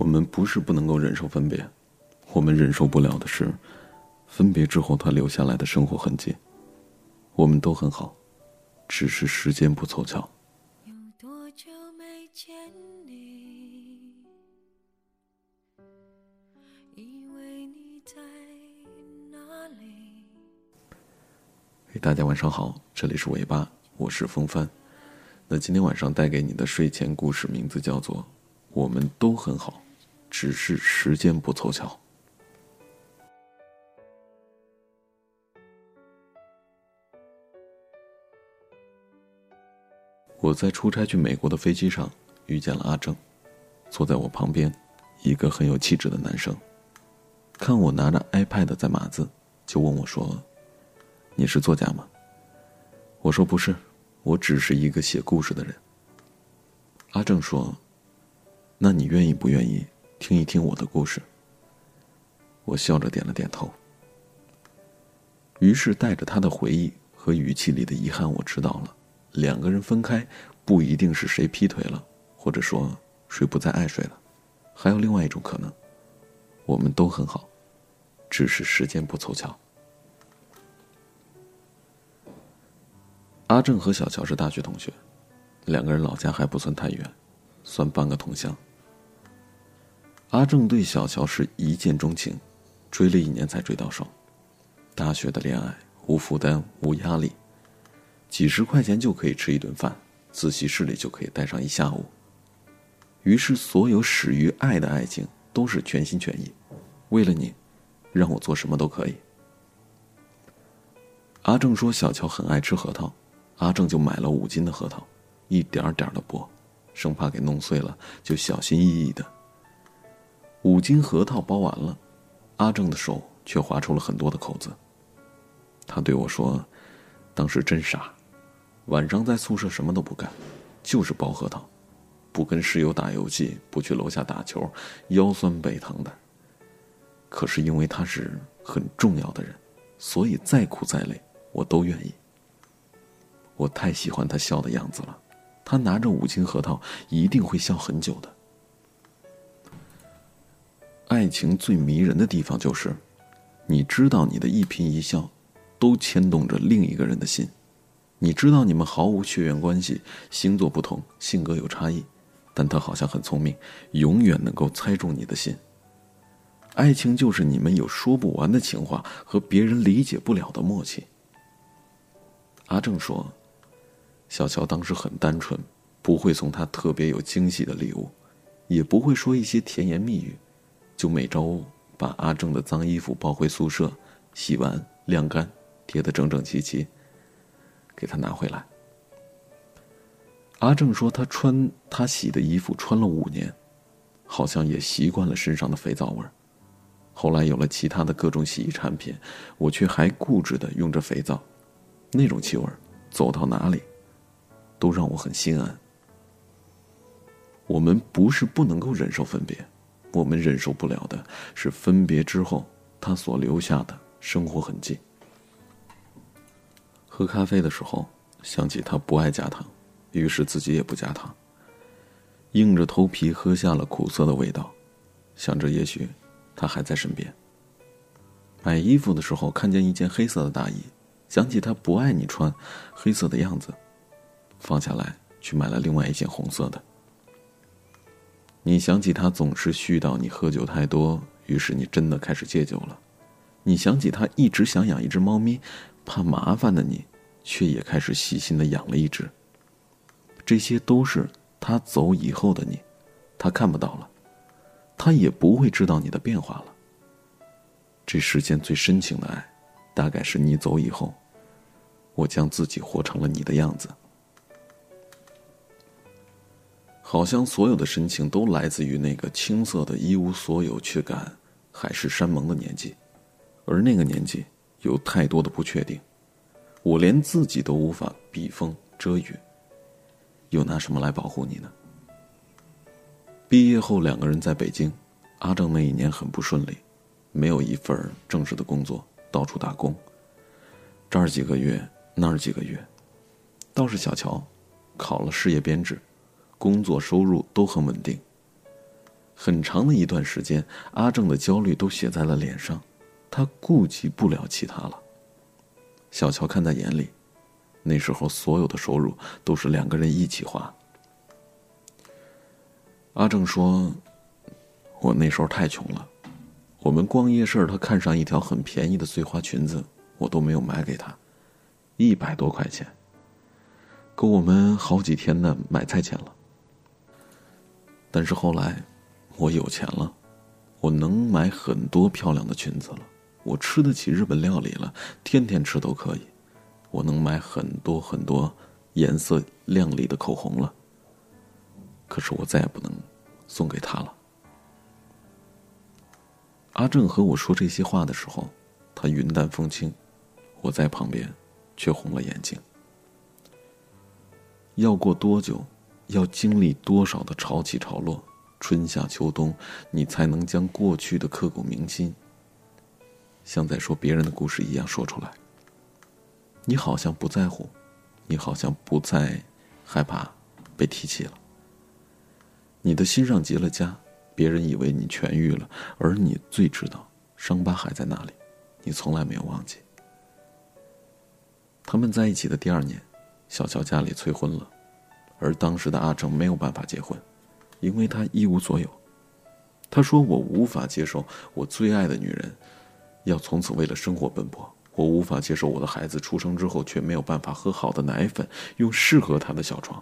我们不是不能够忍受分别，我们忍受不了的是，分别之后他留下来的生活痕迹。我们都很好，只是时间不凑巧。有多久没见你？以为你在哪里？嘿，大家晚上好，这里是尾巴，我是风帆。那今天晚上带给你的睡前故事名字叫做《我们都很好》。只是时间不凑巧。我在出差去美国的飞机上遇见了阿正，坐在我旁边，一个很有气质的男生。看我拿着 iPad 在码字，就问我说：“你是作家吗？”我说：“不是，我只是一个写故事的人。”阿正说：“那你愿意不愿意？”听一听我的故事。我笑着点了点头。于是带着他的回忆和语气里的遗憾，我知道了，两个人分开不一定是谁劈腿了，或者说谁不再爱谁了，还有另外一种可能，我们都很好，只是时间不凑巧。阿正和小乔是大学同学，两个人老家还不算太远，算半个同乡。阿正对小乔是一见钟情，追了一年才追到手。大学的恋爱无负担无压力，几十块钱就可以吃一顿饭，自习室里就可以待上一下午。于是，所有始于爱的爱情都是全心全意，为了你，让我做什么都可以。阿正说小乔很爱吃核桃，阿正就买了五斤的核桃，一点点的剥，生怕给弄碎了，就小心翼翼的。五斤核桃包完了，阿正的手却划出了很多的口子。他对我说：“当时真傻，晚上在宿舍什么都不干，就是剥核桃，不跟室友打游戏，不去楼下打球，腰酸背疼的。可是因为他是很重要的人，所以再苦再累，我都愿意。我太喜欢他笑的样子了，他拿着五斤核桃一定会笑很久的。”爱情最迷人的地方就是，你知道你的一颦一笑，都牵动着另一个人的心。你知道你们毫无血缘关系，星座不同，性格有差异，但他好像很聪明，永远能够猜中你的心。爱情就是你们有说不完的情话和别人理解不了的默契。阿正说，小乔当时很单纯，不会送他特别有惊喜的礼物，也不会说一些甜言蜜语。就每周把阿正的脏衣服抱回宿舍，洗完晾干，叠得整整齐齐，给他拿回来。阿正说他穿他洗的衣服穿了五年，好像也习惯了身上的肥皂味儿。后来有了其他的各种洗衣产品，我却还固执的用着肥皂，那种气味走到哪里，都让我很心安。我们不是不能够忍受分别。我们忍受不了的是分别之后他所留下的生活痕迹。喝咖啡的时候想起他不爱加糖，于是自己也不加糖。硬着头皮喝下了苦涩的味道，想着也许他还在身边。买衣服的时候看见一件黑色的大衣，想起他不爱你穿黑色的样子，放下来去买了另外一件红色的。你想起他总是絮叨你喝酒太多，于是你真的开始戒酒了。你想起他一直想养一只猫咪，怕麻烦的你，却也开始细心的养了一只。这些都是他走以后的你，他看不到了，他也不会知道你的变化了。这世间最深情的爱，大概是你走以后，我将自己活成了你的样子。好像所有的深情都来自于那个青涩的一无所有却感海誓山盟的年纪，而那个年纪有太多的不确定，我连自己都无法避风遮雨，又拿什么来保护你呢？毕业后，两个人在北京，阿正那一年很不顺利，没有一份正式的工作，到处打工，这儿几个月，那儿几个月，倒是小乔，考了事业编制。工作收入都很稳定，很长的一段时间，阿正的焦虑都写在了脸上，他顾及不了其他了。小乔看在眼里，那时候所有的收入都是两个人一起花。阿正说：“我那时候太穷了，我们逛夜市，他看上一条很便宜的碎花裙子，我都没有买给他，一百多块钱，够我们好几天的买菜钱了。但是后来，我有钱了，我能买很多漂亮的裙子了，我吃得起日本料理了，天天吃都可以，我能买很多很多颜色亮丽的口红了。”可是我再也不能送给他了。阿正和我说这些话的时候，他云淡风轻，我在旁边却红了眼睛。要过多久，要经历多少的潮起潮落，春夏秋冬，你才能将过去的刻骨铭心，像在说别人的故事一样说出来？你好像不在乎，你好像不再害怕被提起了。你的心上结了痂，别人以为你痊愈了，而你最知道伤疤还在那里，你从来没有忘记。他们在一起的第二年，小乔家里催婚了，而当时的阿成没有办法结婚，因为他一无所有。他说：“我无法接受我最爱的女人，要从此为了生活奔波。我无法接受我的孩子出生之后却没有办法喝好的奶粉，用适合他的小床。”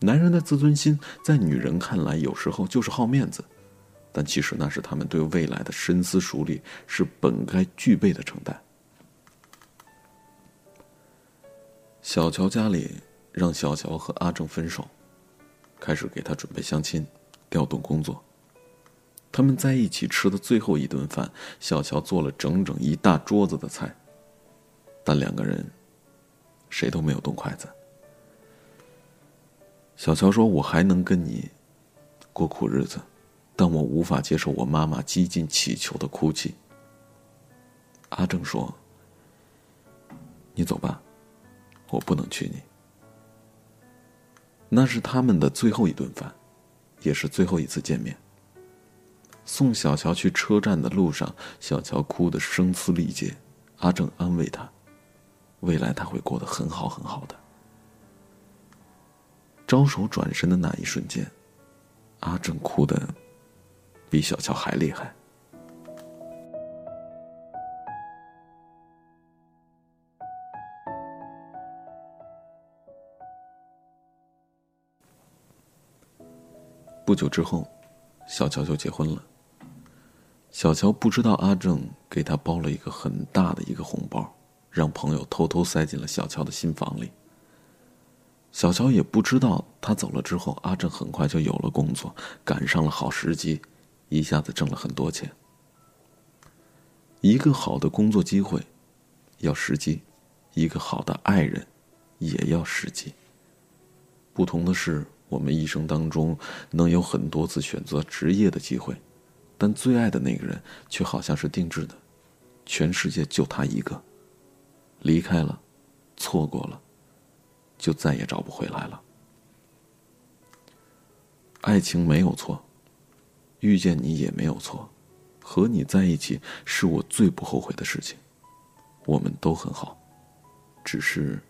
男人的自尊心，在女人看来，有时候就是好面子，但其实那是他们对未来的深思熟虑，是本该具备的承担。小乔家里让小乔和阿正分手，开始给他准备相亲，调动工作。他们在一起吃的最后一顿饭，小乔做了整整一大桌子的菜，但两个人谁都没有动筷子。小乔说：“我还能跟你过苦日子，但我无法接受我妈妈几近乞求的哭泣。”阿正说：“你走吧，我不能娶你。”那是他们的最后一顿饭，也是最后一次见面。送小乔去车站的路上，小乔哭得声嘶力竭，阿正安慰他：“未来他会过得很好很好的。”招手转身的那一瞬间，阿正哭的比小乔还厉害。不久之后，小乔就结婚了。小乔不知道阿正给他包了一个很大的一个红包，让朋友偷偷塞进了小乔的新房里。小乔也不知道，他走了之后，阿正很快就有了工作，赶上了好时机，一下子挣了很多钱。一个好的工作机会，要时机；一个好的爱人，也要时机。不同的是，我们一生当中能有很多次选择职业的机会，但最爱的那个人却好像是定制的，全世界就他一个。离开了，错过了。就再也找不回来了。爱情没有错，遇见你也没有错，和你在一起是我最不后悔的事情。我们都很好，只是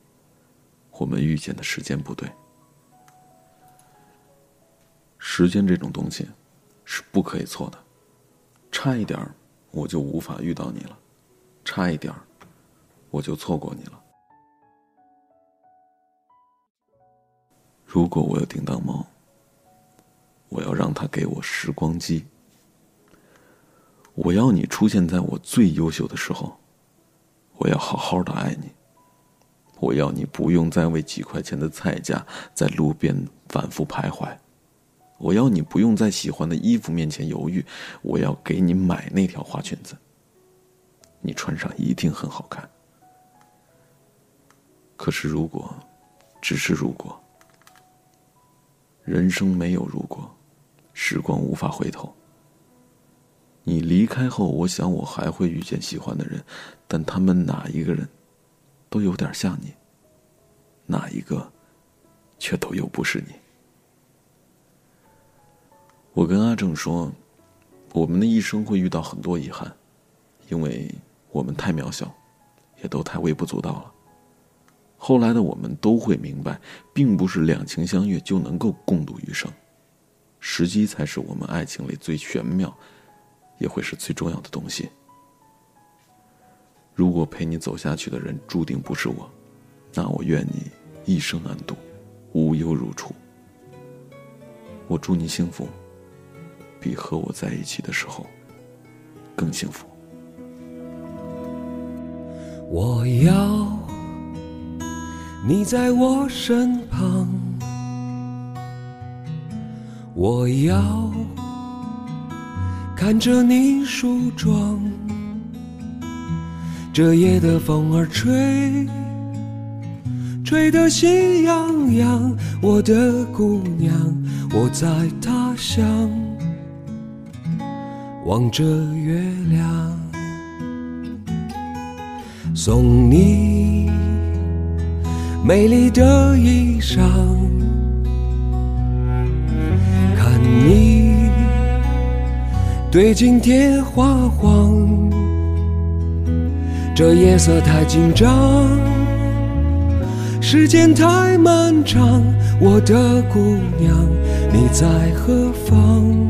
我们遇见的时间不对。时间这种东西是不可以错的，差一点我就无法遇到你了，差一点我就错过你了。如果我有叮当猫，我要让它给我时光机。我要你出现在我最优秀的时候，我要好好的爱你。我要你不用再为几块钱的菜价在路边反复徘徊。我要你不用在喜欢的衣服面前犹豫。我要给你买那条花裙子，你穿上一定很好看。可是如果，只是如果。人生没有如果，时光无法回头。你离开后，我想我还会遇见喜欢的人，但他们哪一个人，都有点像你。哪一个，却都又不是你。我跟阿正说，我们的一生会遇到很多遗憾，因为我们太渺小，也都太微不足道了。后来的我们都会明白，并不是两情相悦就能够共度余生，时机才是我们爱情里最玄妙，也会是最重要的东西。如果陪你走下去的人注定不是我，那我愿你一生安度，无忧如初。我祝你幸福，比和我在一起的时候更幸福。我要。你在我身旁，我要看着你梳妆。这夜的风儿吹，吹得喜洋洋。我的姑娘，我在他乡望着月亮，送你。美丽的衣裳，看你对镜贴花黄，这夜色太紧张，时间太漫长，我的姑娘你在何方？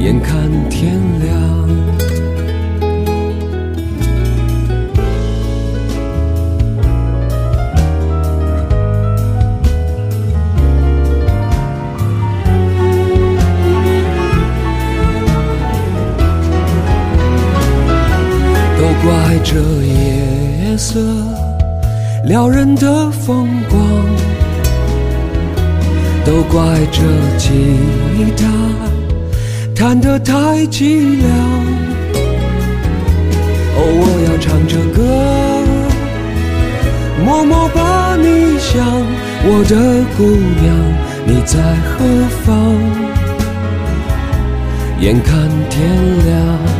眼看天亮。都怪这夜色撩人的风光，都怪这吉他弹得太凄凉。哦，我要唱着歌，默默把你想，我的姑娘你在何方？眼看天亮。